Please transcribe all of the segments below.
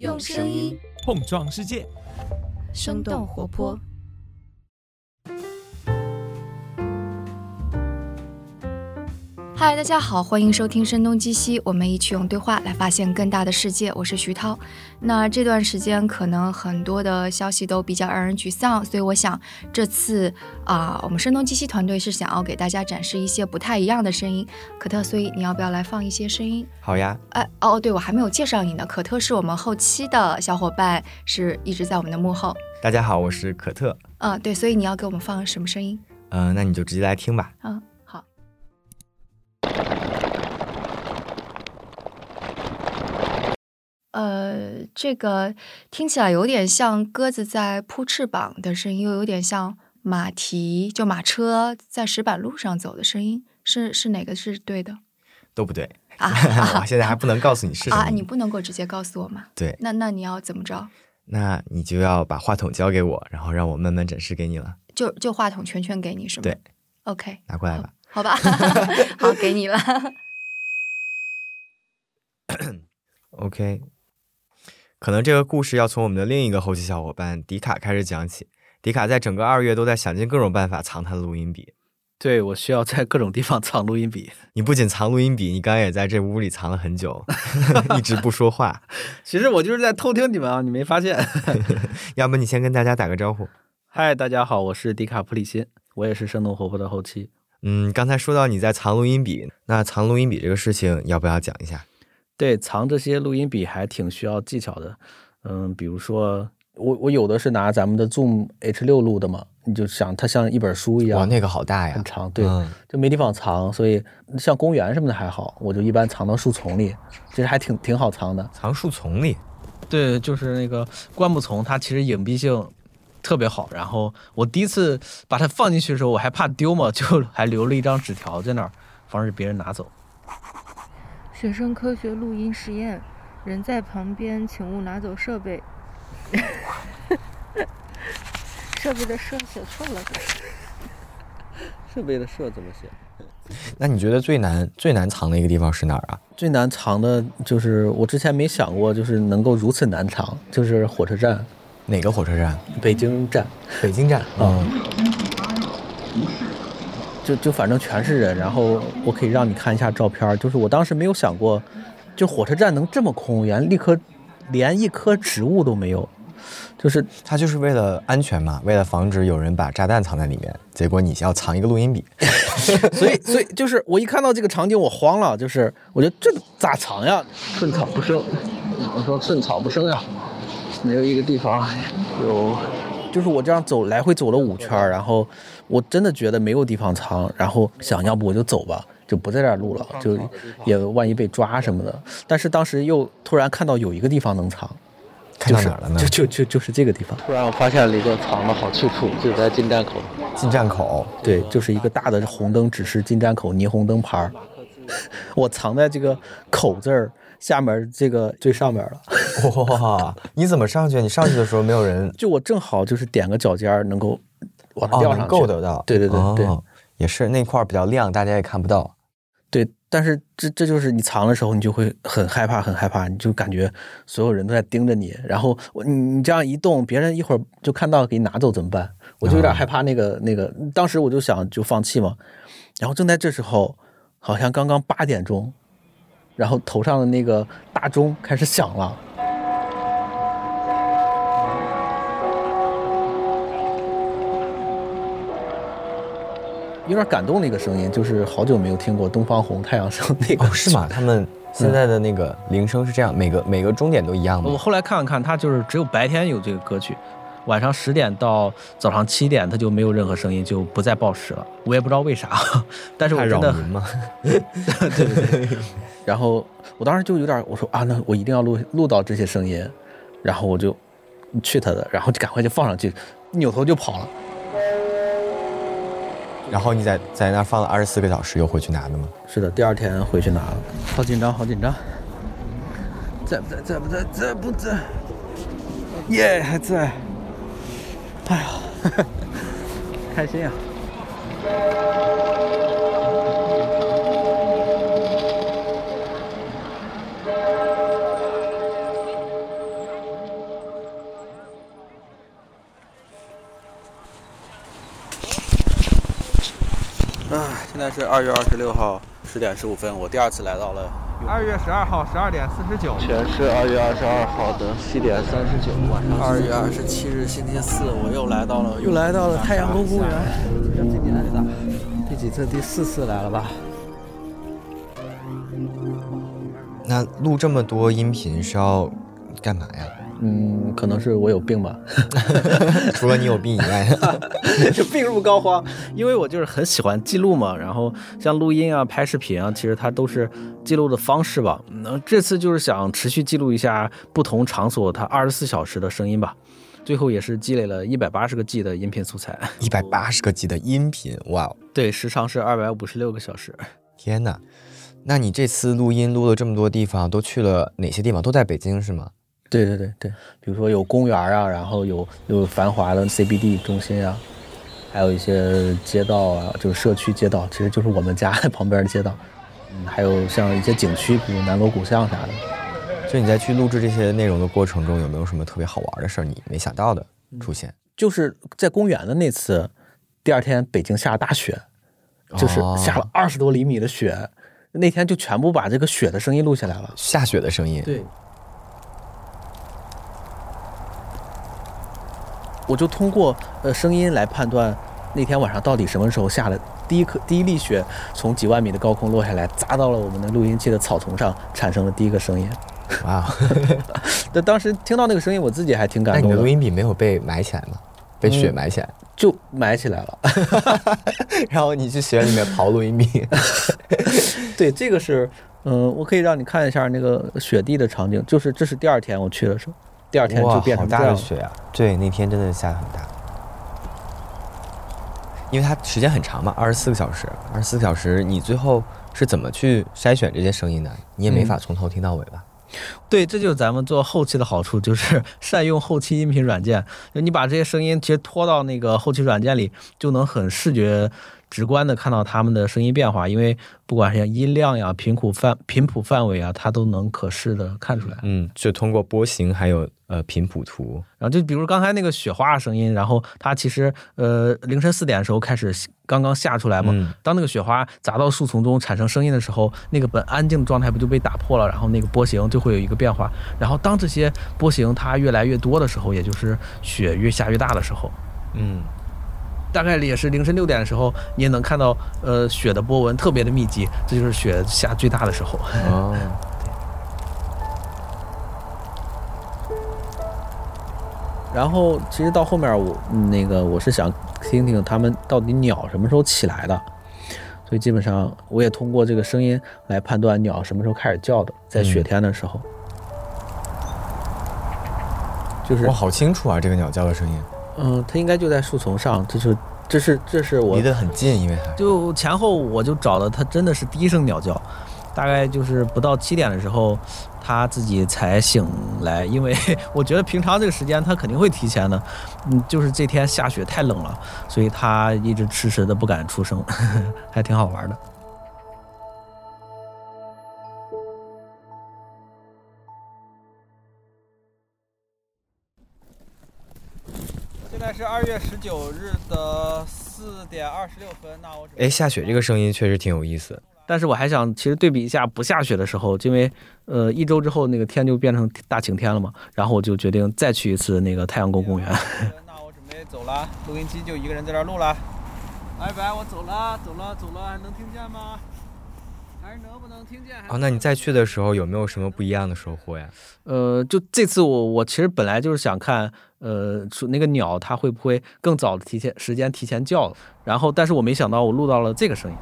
用声音碰撞世界，生动活泼。嗨，大家好，欢迎收听《声东击西》，我们一起用对话来发现更大的世界。我是徐涛。那这段时间可能很多的消息都比较让人沮丧，所以我想这次啊，我们声东击西团队是想要给大家展示一些不太一样的声音。可特，所以你要不要来放一些声音？好呀。哎，哦，对，我还没有介绍你呢。可特是我们后期的小伙伴，是一直在我们的幕后。大家好，我是可特。嗯，对，所以你要给我们放什么声音？嗯，那你就直接来听吧。嗯，呃，这个听起来有点像鸽子在扑翅膀的声音，又有点像马蹄就马车在石板路上走的声音，是是哪个是对的？都不对啊！我现在还不能告诉你是什么。啊，你不能够直接告诉我吗？对。那那你要怎么着？那你就要把话筒交给我，然后让我慢慢展示给你了。就就话筒全权给你是吗？对。OK，拿过来吧。好吧，好，给你了。OK。可能这个故事要从我们的另一个后期小伙伴迪卡开始讲起。迪卡在整个二月都在想尽各种办法藏他的录音笔。对，我需要在各种地方藏录音笔。你不仅藏录音笔，你刚刚也在这屋里藏了很久，一直不说话。其实我就是在偷听你们啊，你没发现？要不你先跟大家打个招呼。嗨，大家好，我是迪卡普里辛，我也是生动活泼的后期。嗯，刚才说到你在藏录音笔，那藏录音笔这个事情要不要讲一下？对，藏这些录音笔还挺需要技巧的。嗯，比如说我我有的是拿咱们的 Zoom H 六录的嘛，你就想它像一本书一样，哇，那个好大呀，很长，对，嗯、就没地方藏，所以像公园什么的还好，我就一般藏到树丛里，其实还挺挺好藏的。藏树丛里？对，就是那个灌木丛，它其实隐蔽性特别好。然后我第一次把它放进去的时候，我还怕丢嘛，就还留了一张纸条在那儿，防止别人拿走。学生科学录音实验，人在旁边，请勿拿走设备。设备的设写错了，设备的设怎么写？那你觉得最难最难藏的一个地方是哪儿啊？最难藏的就是我之前没想过，就是能够如此难藏，就是火车站。哪个火车站？北京站。北京站。嗯。就就反正全是人，然后我可以让你看一下照片，就是我当时没有想过，就火车站能这么空，连立刻连一棵植物都没有，就是他就是为了安全嘛，为了防止有人把炸弹藏在里面，结果你要藏一个录音笔，所以所以就是我一看到这个场景我慌了，就是我觉得这咋藏呀？寸草不生，我说寸草不生呀，没有一个地方有。就是我这样走来回走了五圈，然后我真的觉得没有地方藏，然后想要不我就走吧，就不在这儿录了，就也万一被抓什么的。但是当时又突然看到有一个地方能藏，看到哪儿了呢？就就就就是这个地方。突然我发现了一个藏的好去处，就在进站口。进站口，对，就是一个大的红灯指示进站口霓虹灯牌儿，我藏在这个口字儿。下面这个最上面了，哇！你怎么上去？你上去的时候没有人？就我正好就是点个脚尖能够往上吊上去，够得到。对对对对、哦，也是那块比较亮，大家也看不到。对，但是这这就是你藏的时候，你就会很害怕，很害怕，你就感觉所有人都在盯着你，然后你你这样一动，别人一会儿就看到给你拿走怎么办？我就有点害怕那个、哦、那个，当时我就想就放弃嘛，然后正在这时候，好像刚刚八点钟。然后头上的那个大钟开始响了，有点感动。的一个声音就是好久没有听过东方红、太阳升那个、哦，是吗？他们现在的那个铃声是这样，每个每个钟点都一样吗？我后来看了看，它就是只有白天有这个歌曲，晚上十点到早上七点，它就没有任何声音，就不再报时了。我也不知道为啥，但是我真的吗？对对对。然后我当时就有点，我说啊，那我一定要录录到这些声音，然后我就去他的，然后就赶快就放上去，扭头就跑了。然后你在在那放了二十四个小时，又回去拿的吗？是的，第二天回去拿了。好紧张，好紧张。在不在？在不在？在不在？耶，还在。哎呀，开心啊！在是二月二十六号十点十五分，我第二次来到了二月十二号十二点四十九。全是二月二十二号的七点三十九，晚上二月二十七日星期四，我又来到了又来到了太阳宫公园，这今年的第几次？第四次来了吧？那录这么多音频是要干嘛呀？嗯，可能是我有病吧。除了你有病以外，就 病入膏肓。因为我就是很喜欢记录嘛，然后像录音啊、拍视频啊，其实它都是记录的方式吧。那这次就是想持续记录一下不同场所它二十四小时的声音吧。最后也是积累了一百八十个 G 的音频素材，一百八十个 G 的音频，哇哦！对，时长是二百五十六个小时。天哪！那你这次录音录了这么多地方，都去了哪些地方？都在北京是吗？对对对对，比如说有公园啊，然后有有繁华的 CBD 中心啊，还有一些街道啊，就是社区街道，其实就是我们家 旁边的街道。嗯，还有像一些景区，比如南锣鼓巷啥的。就你在去录制这些内容的过程中，有没有什么特别好玩的事儿？你没想到的出现？就是在公园的那次，第二天北京下大雪，就是下了二十多厘米的雪。那天就全部把这个雪的声音录下来了，下雪的声音。对。我就通过呃声音来判断那天晚上到底什么时候下的第一颗第一粒雪从几万米的高空落下来，砸到了我们的录音器的草丛上，产生了第一个声音。哇！但当时听到那个声音，我自己还挺感动的。录音笔没有被埋起来吗？被雪埋起来？就埋起来了。然后你去雪里面刨录音笔。对，这个是嗯，我可以让你看一下那个雪地的场景，就是这是第二天我去的时候。第二天就变成。大的雪啊！对，那天真的下的很大，因为它时间很长嘛，二十四个小时。二十四个小时，你最后是怎么去筛选这些声音的？你也没法从头听到尾吧？对，这就是咱们做后期的好处，就是 善用后期音频软件。就你把这些声音直接拖到那个后期软件里，就能很视觉。直观的看到他们的声音变化，因为不管是像音量呀、频谱范频谱范围啊，它都能可视的看出来。嗯，就通过波形还有呃频谱图，然后就比如刚才那个雪花声音，然后它其实呃凌晨四点的时候开始刚刚下出来嘛，当那个雪花砸到树丛中产生声音的时候，那个本安静的状态不就被打破了，然后那个波形就会有一个变化。然后当这些波形它越来越多的时候，也就是雪越下越大的时候，嗯。大概也是凌晨六点的时候，你也能看到，呃，雪的波纹特别的密集，这就是雪下最大的时候。哦，然后其实到后面我那个我是想听听他们到底鸟什么时候起来的，所以基本上我也通过这个声音来判断鸟什么时候开始叫的，在雪天的时候。就是我好清楚啊，这个鸟叫的声音。嗯，它应该就在树丛上，这是这是这是我离得很近，因为它就前后我就找了它，真的是第一声鸟叫，大概就是不到七点的时候，它自己才醒来，因为 我觉得平常这个时间它肯定会提前的，嗯，就是这天下雪太冷了，所以它一直迟迟的不敢出声，还挺好玩的。在是二月十九日的四点二十六分。那我哎，下雪这个声音确实挺有意思。但是我还想，其实对比一下不下雪的时候，因为呃一周之后那个天就变成大晴天了嘛。然后我就决定再去一次那个太阳宫公园。那我准备走了，录音机就一个人在这录了。拜拜，我走了，走了，走了，还能听见吗？还是能不能听见？哦，那你再去的时候有没有什么不一样的收获呀？呃，就这次我我其实本来就是想看。呃，说那个鸟它会不会更早的提前时间提前叫？然后，但是我没想到我录到了这个声音。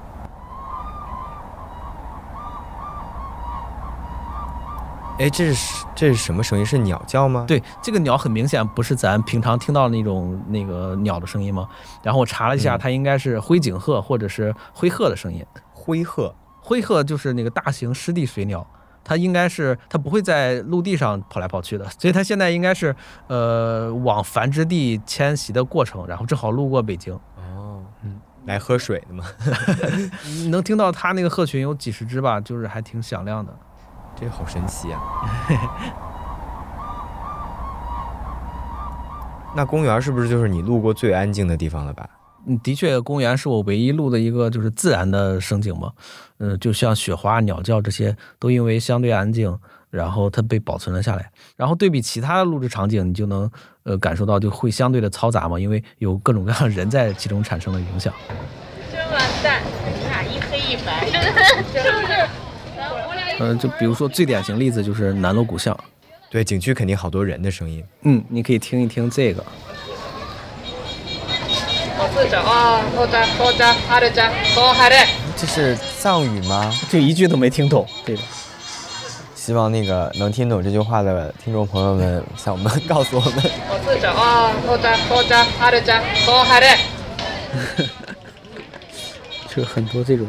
哎，这是这是什么声音？是鸟叫吗？对，这个鸟很明显不是咱平常听到的那种那个鸟的声音吗？然后我查了一下，它应该是灰颈鹤或者是灰鹤的声音。灰鹤，灰鹤就是那个大型湿地水鸟。它应该是，它不会在陆地上跑来跑去的，所以它现在应该是，呃，往繁殖地迁徙的过程，然后正好路过北京。哦，嗯，来喝水的吗？能听到它那个鹤群有几十只吧，就是还挺响亮的，这个好神奇啊！那公园是不是就是你路过最安静的地方了吧？嗯，的确，公园是我唯一录的一个就是自然的声景嘛。嗯，就像雪花、鸟叫这些，都因为相对安静，然后它被保存了下来。然后对比其他的录制场景，你就能呃感受到就会相对的嘈杂嘛，因为有各种各样的人在其中产生了影响。真完蛋，你俩一黑一白，是不是？嗯，就比如说最典型例子就是南锣鼓巷。对，景区肯定好多人的声音。嗯，你可以听一听这个。这是藏语吗？这一句都没听懂。对的。希望那个能听懂这句话的听众朋友们向我们告诉我们。就 很多这种。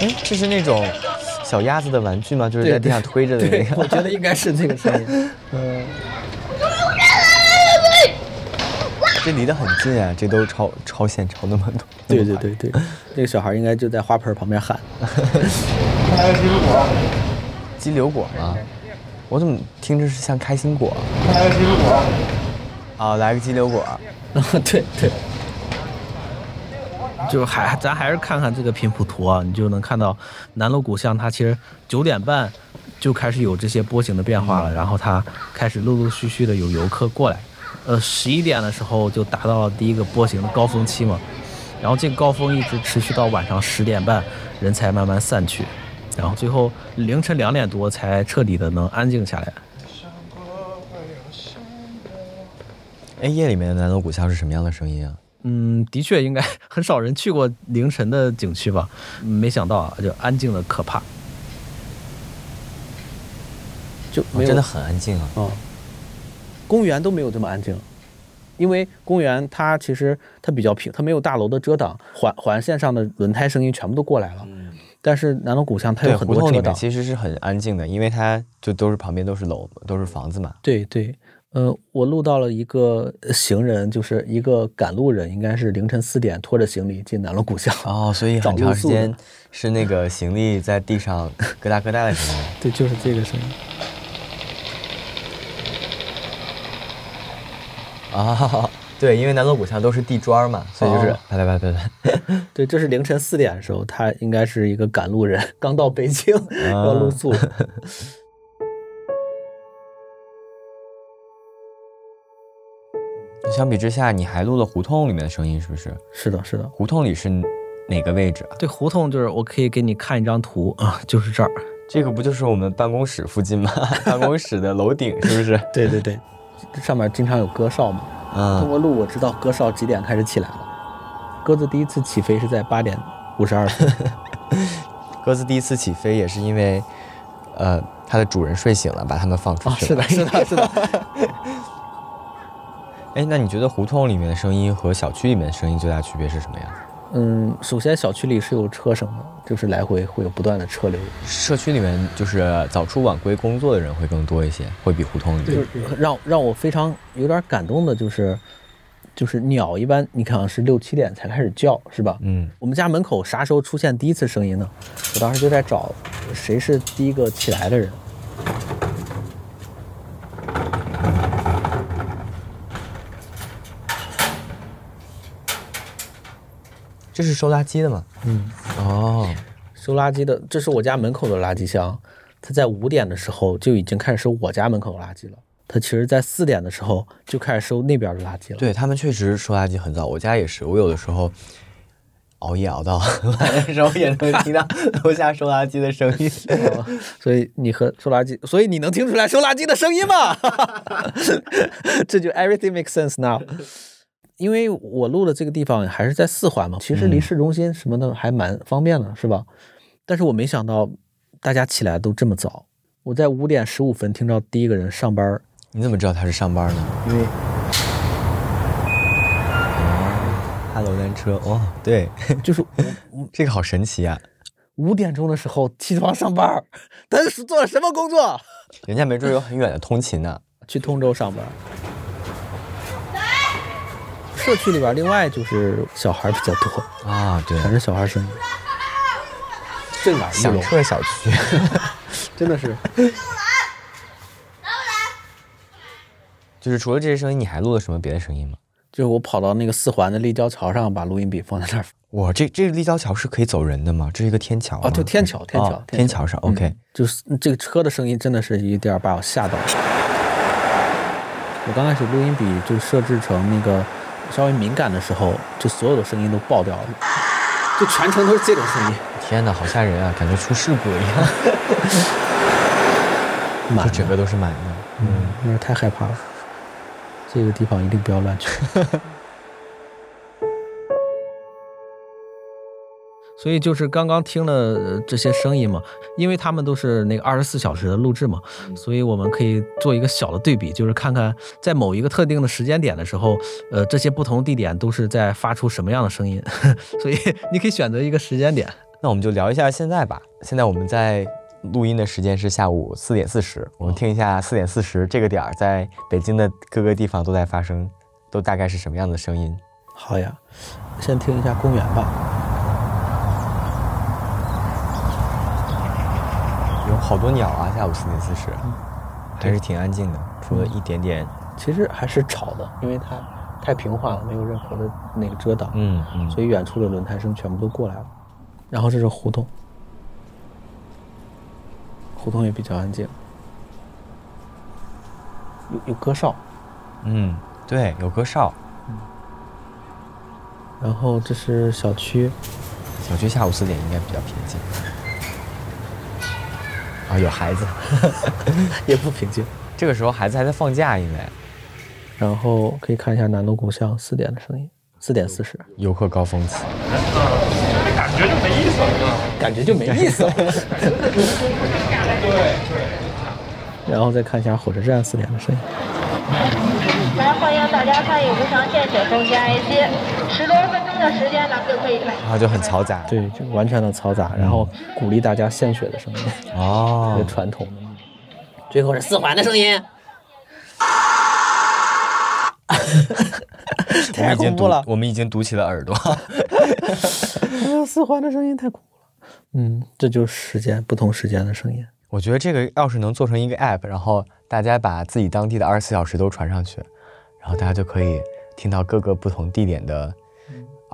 哎，这是那种小鸭子的玩具吗？就是在地上推着的那个。我觉得应该是这个声音。嗯。这离得很近啊，这都超超线超那么多。对对对对，那个小孩应该就在花盆旁边喊。来个鸡柳果。金柳果吗？我怎么听着是像开心果？来个鸡柳果。啊，来个鸡柳果。对对。就还咱还是看看这个频谱图啊，你就能看到南锣鼓巷它其实九点半就开始有这些波形的变化了，然后它开始陆陆续续的有游客过来。呃，十一点的时候就达到了第一个波形的高峰期嘛，然后这个高峰一直持续到晚上十点半，人才慢慢散去，然后最后凌晨两点多才彻底的能安静下来。哎，夜里面的南锣鼓巷是什么样的声音啊？嗯，的确应该 很少人去过凌晨的景区吧？没想到啊，就安静的可怕，就真的很安静啊。哦。公园都没有这么安静，因为公园它其实它比较平，它没有大楼的遮挡，环环线上的轮胎声音全部都过来了。嗯，但是南锣鼓巷它有很多遮挡，其实是很安静的，因为它就都是旁边都是楼，都是房子嘛。对对，呃，我录到了一个行人，就是一个赶路人，应该是凌晨四点拖着行李进南锣鼓巷。哦，所以很长时间是那个行李在地上咯哒咯哒的声音。对，就是这个声音。啊，对，因为南锣鼓巷都是地砖嘛，所以就是拜拜拜拜拜。对，这是凌晨四点的时候，他应该是一个赶路人，刚到北京 要露宿。相比之下，你还录了胡同里面的声音，是不是？是的，是的。胡同里是哪个位置？对，胡同就是我可以给你看一张图啊，就是这儿。这个不就是我们办公室附近吗？办公室的楼顶是不是？对对对。上面经常有鸽哨嘛，通过路我知道鸽哨几点开始起来了。鸽子第一次起飞是在八点五十二分。鸽子第一次起飞也是因为，呃，它的主人睡醒了，把它们放出去了。是的，是的，是的。哎，那你觉得胡同里面的声音和小区里面的声音最大区别是什么呀？嗯，首先小区里是有车声的，就是来回会有不断的车流。社区里面就是早出晚归工作的人会更多一些，会比胡同里。就是让让我非常有点感动的，就是就是鸟一般，你看是六七点才开始叫，是吧？嗯。我们家门口啥时候出现第一次声音呢？我当时就在找谁是第一个起来的人。这是收垃圾的吗？嗯，哦，收垃圾的，这是我家门口的垃圾箱。它在五点的时候就已经开始收我家门口的垃圾了。它其实，在四点的时候就开始收那边的垃圾了。对他们确实收垃圾很早，我家也是。我有的时候熬夜熬到晚的时候，也能听到楼下收垃圾的声音。所以你和收垃圾，所以你能听出来收垃圾的声音吗？这就 everything makes sense now。因为我录的这个地方还是在四环嘛，其实离市中心什么的还蛮方便的，是吧？但是我没想到大家起来都这么早。我在五点十五分听到第一个人上班。你怎么知道他是上班呢？因为哈喽单车哦，对，就是这个好神奇啊！五点钟的时候起床上班，他是做了什么工作？人家没准有很远的通勤呢，去通州上班。社区里边，另外就是小孩比较多啊，对，全是小孩声音。响彻小区，真的是。就是除了这些声音，你还录了什么别的声音吗？就是我跑到那个四环的立交桥上，把录音笔放在那儿。哇，这这个立交桥是可以走人的吗？这是一个天桥啊，就天桥，天桥，哦天桥上。OK，嗯就是这个车的声音真的是一点把我吓到了。我刚开始录音笔就设置成那个稍微敏感的时候，就所有的声音都爆掉了，就全程都是这种声音。天哪，好吓人啊，感觉出事故一样，满就整个都是满的。嗯，有点太害怕了。这个地方一定不要乱去。所以就是刚刚听了呃这些声音嘛，因为他们都是那个二十四小时的录制嘛，所以我们可以做一个小的对比，就是看看在某一个特定的时间点的时候，呃，这些不同地点都是在发出什么样的声音。所以你可以选择一个时间点。那我们就聊一下现在吧。现在我们在录音的时间是下午四点四十，我们听一下四点四十这个点儿在北京的各个地方都在发生，都大概是什么样的声音？好呀，先听一下公园吧。有好多鸟啊，下午四点四十，还是挺安静的，除了一点点，其实还是吵的，因为它太平缓了，没有任何的那个遮挡，嗯嗯，所以远处的轮胎声全部都过来了。然后这是胡同，胡同也比较安静，有有歌哨，嗯，对，有歌哨。然后这是小区，小区下午四点应该比较平静。啊，有孩子，也不平静。这个时候孩子还在放假，应该然后可以看一下南锣鼓巷四点的声音，四点四十，游客高峰期。感觉就没意思了。感觉就没意思了。对对然后再看一下火车站四点的声音。来，欢迎大家参与无偿献血奉献爱心，十多分钟的时间，咱们就可以来。然后就很嘈杂。对，就完全的嘈杂，然后鼓励大家献血的声音，哦传统的。最后是四环的声音，我们已经堵恐怖了，我们已经堵起了耳朵。啊四环的声音太恐怖了。嗯，这就是时间不同时间的声音。我觉得这个要是能做成一个 app，然后大家把自己当地的二十四小时都传上去，然后大家就可以听到各个不同地点的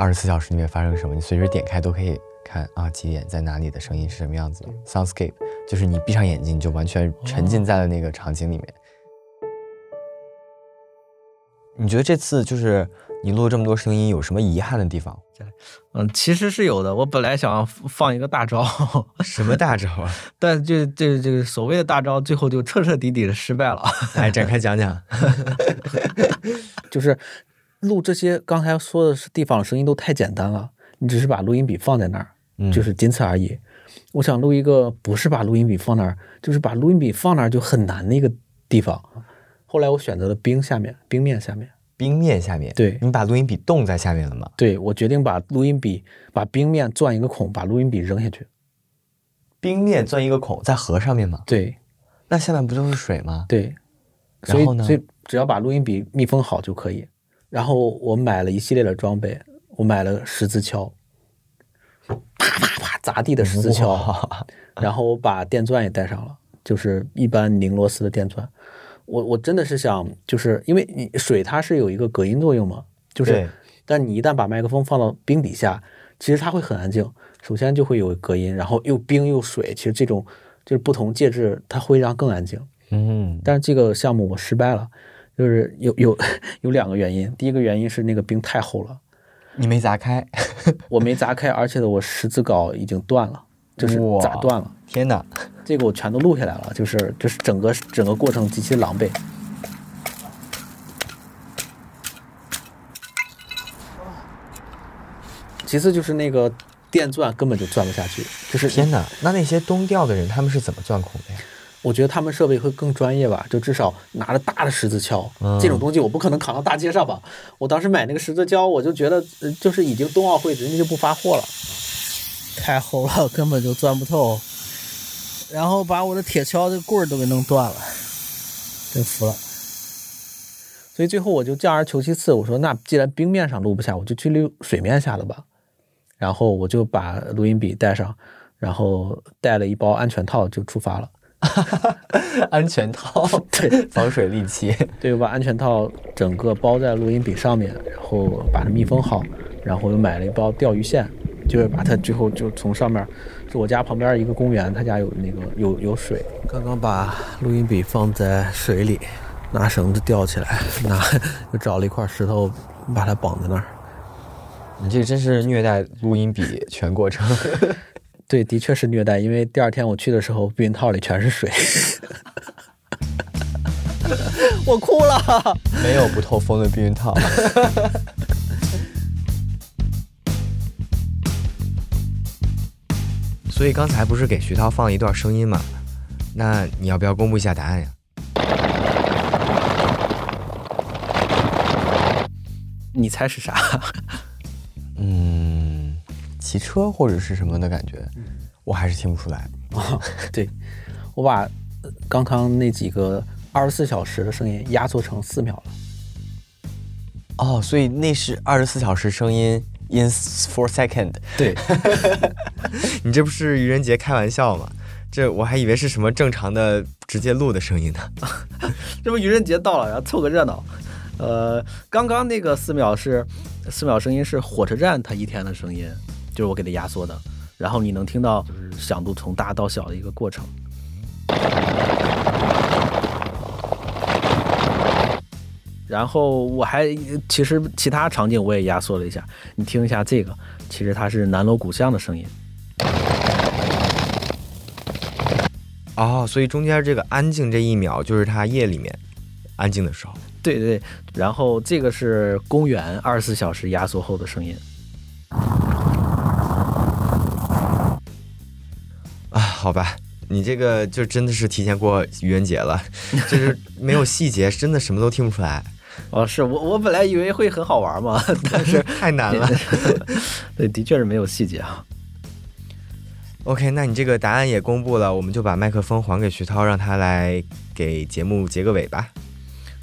二十四小时里面发生什么，你随时点开都可以看啊几点在哪里的声音是什么样子的。Soundscape 就是你闭上眼睛，你就完全沉浸在了那个场景里面。你觉得这次就是你录这么多声音，有什么遗憾的地方？嗯，其实是有的。我本来想放一个大招，什么大招啊？但这这这个所谓的大招，最后就彻彻底底的失败了。来展开讲讲。就是录这些刚才说的是地方声音都太简单了，你只是把录音笔放在那儿，嗯就是仅此而已。我想录一个不是把录音笔放那儿，就是把录音笔放那儿就很难的一个地方。后来我选择了冰下面，冰面下面。冰面下面，对你把录音笔冻在下面了吗？对我决定把录音笔把冰面钻一个孔，把录音笔扔下去。冰面钻一个孔，在河上面吗？对那下面不就是水吗？对，所以然后呢所以只要把录音笔密封好就可以。然后我买了一系列的装备，我买了十字锹，啪啪啪砸地的十字锹，然后我把电钻也带上了，就是一般拧螺丝的电钻。我我真的是想，就是因为你水它是有一个隔音作用嘛，就是，但你一旦把麦克风放到冰底下，其实它会很安静。首先就会有隔音，然后又冰又水，其实这种就是不同介质，它会让更安静。嗯，但是这个项目我失败了，就是有有有两个原因。第一个原因是那个冰太厚了，你没砸开，我没砸开，而且我十字镐已经断了，就是砸断了。天哪！这个我全都录下来了，就是就是整个整个过程极其狼狈。其次就是那个电钻根本就钻不下去，就是天哪！那那些东调的人他们是怎么钻孔的呀？我觉得他们设备会更专业吧，就至少拿着大的十字锹，嗯这种东西我不可能扛到大街上吧。我当时买那个十字锹，我就觉得，呃就是已经冬奥会人家就不发货了，太厚了，根本就钻不透。然后把我的铁锹的棍儿都给弄断了，真服了。所以最后我就降而求其次，我说那既然冰面上录不下，我就去溜水面下的吧。然后我就把录音笔带上，然后带了一包安全套就出发了。安全套，对，防水利器。对，我把安全套整个包在录音笔上面，然后把它密封好，然后又买了一包钓鱼线，就是把它最后就从上面，就我家旁边一个公园，他家有那个有有水，刚刚把录音笔放在水里，拿绳子吊起来，拿又找了一块石头把它绑在那儿。你这真是虐待录音笔全过程。对，的确是虐待，因为第二天我去的时候，避孕套里全是水，我哭了。没有不透风的避孕套。所以刚才不是给徐涛放了一段声音吗？那你要不要公布一下答案呀？你猜是啥？嗯，骑车或者是什么的感觉，我还是听不出来。对，我把刚刚那几个二十四小时的声音压缩成四秒了。哦，所以那是二十四小时声音 in four second。对，你这不是愚人节开玩笑吗？这我还以为是什么正常的直接录的声音呢。这不愚人节到了，然后凑个热闹。呃，刚刚那个四秒是四秒声音是火车站它一天的声音，就是我给它压缩的，然后你能听到就是响度从大到小的一个过程。然后我还其实其他场景我也压缩了一下，你听一下这个，其实它是南锣鼓巷的声音。哦，所以中间这个安静这一秒就是它夜里面安静的时候。对对对，然后这个是公园二十四小时压缩后的声音。好吧，你这个就真的是提前过愚人节了，就是没有细节，真的什么都听不出来。哦，是我我本来以为会很好玩嘛，但是太难了。对，的确是没有细节啊。OK，那你这个答案也公布了，我们就把麦克风还给徐涛，让他来给节目结个尾吧。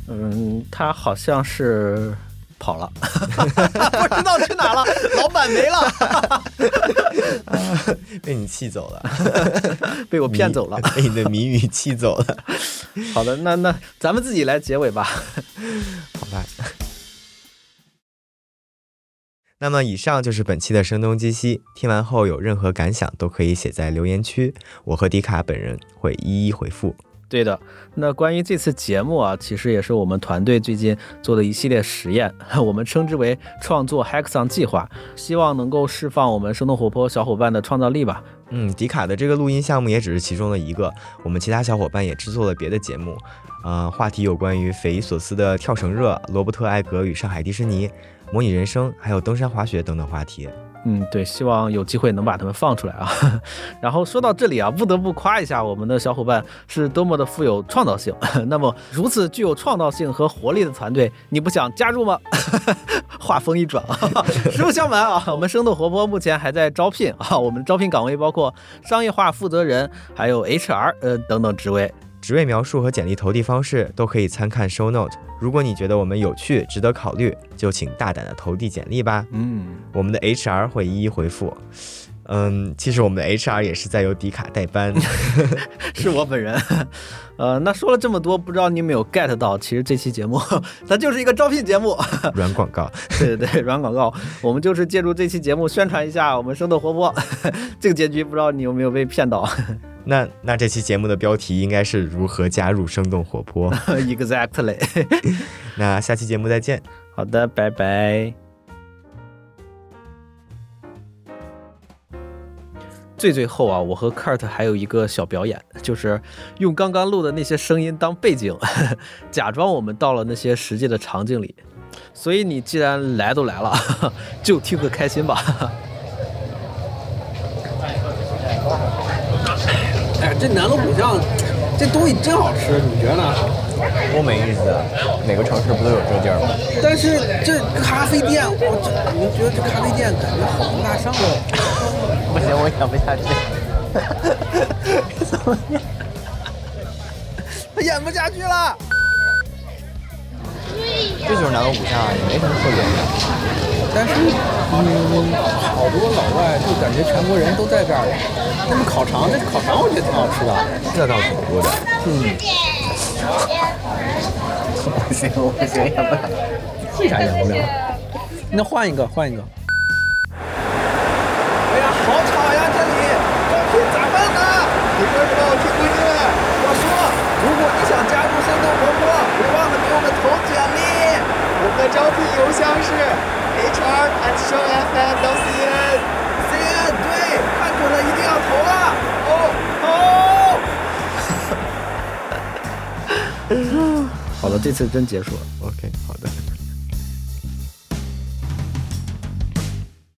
嗯，他好像是跑了，不知道去哪了，老板没了，被你气走了，被我骗走了，被你的谜语气走了。好的，那那咱们自己来结尾吧。好吧。那么以上就是本期的声东击西，听完后有任何感想都可以写在留言区，我和迪卡本人会一一回复。对的，那关于这次节目啊，其实也是我们团队最近做的一系列实验，我们称之为创作 Hackathon 计划，希望能够释放我们生动活泼小伙伴的创造力吧。嗯，迪卡的这个录音项目也只是其中的一个，我们其他小伙伴也制作了别的节目，呃，话题有关于匪夷所思的跳绳热、罗伯特·艾格与上海迪士尼、模拟人生，还有登山滑雪等等话题。嗯，对，希望有机会能把它们放出来啊。然后说到这里啊，不得不夸一下我们的小伙伴是多么的富有创造性。那么如此具有创造性和活力的团队，你不想加入吗？话锋一转啊，实不相瞒啊，我们生动活泼目前还在招聘啊，我们招聘岗位包括商业化负责人，还有 HR 呃等等职位。职位描述和简历投递方式都可以参看 show note。如果你觉得我们有趣、值得考虑，就请大胆的投递简历吧。嗯，我们的 HR 会一一回复。嗯，其实我们的 HR 也是在由迪卡代班，是我本人。呃，那说了这么多，不知道你有没有 get 到？其实这期节目 它就是一个招聘节目，软广告。对对对，软广告。我们就是借助这期节目宣传一下我们生动活泼。这个结局不知道你有没有被骗到？那那这期节目的标题应该是如何加入生动活泼。exactly。那下期节目再见。好的，拜拜。最最后啊，我和 Kurt 还有一个小表演，就是用刚刚录的那些声音当背景，假装我们到了那些实际的场景里。所以你既然来都来了，就听个开心吧。哎，这南锣鼓巷这东西真好吃，你觉得呢？多没意思啊！哪个城市不都有这地儿吗？但是这咖啡店，我这你觉得这咖啡店感觉好高大上哦。不行，我演不下去。怎么演？他演不下去了。这就是南锣鼓巷，也没什么特别的。但是，嗯，好多老外就感觉全国人都在这儿。那么烤肠，这烤肠我觉得挺好吃的，这倒挺多的。嗯。不行，我不行，演不了。为啥演不了？那换一个，换一个。哎呀，好吵呀！这里招聘咋办呢？你说说，我听不进来。我说，如果你想加入生动活泼，别忘了给我们投简历。我们招聘邮箱是 hr at showfm cn cn 对，看准了，一定要投啊！哦投。好了，这次真结束了。OK，好的。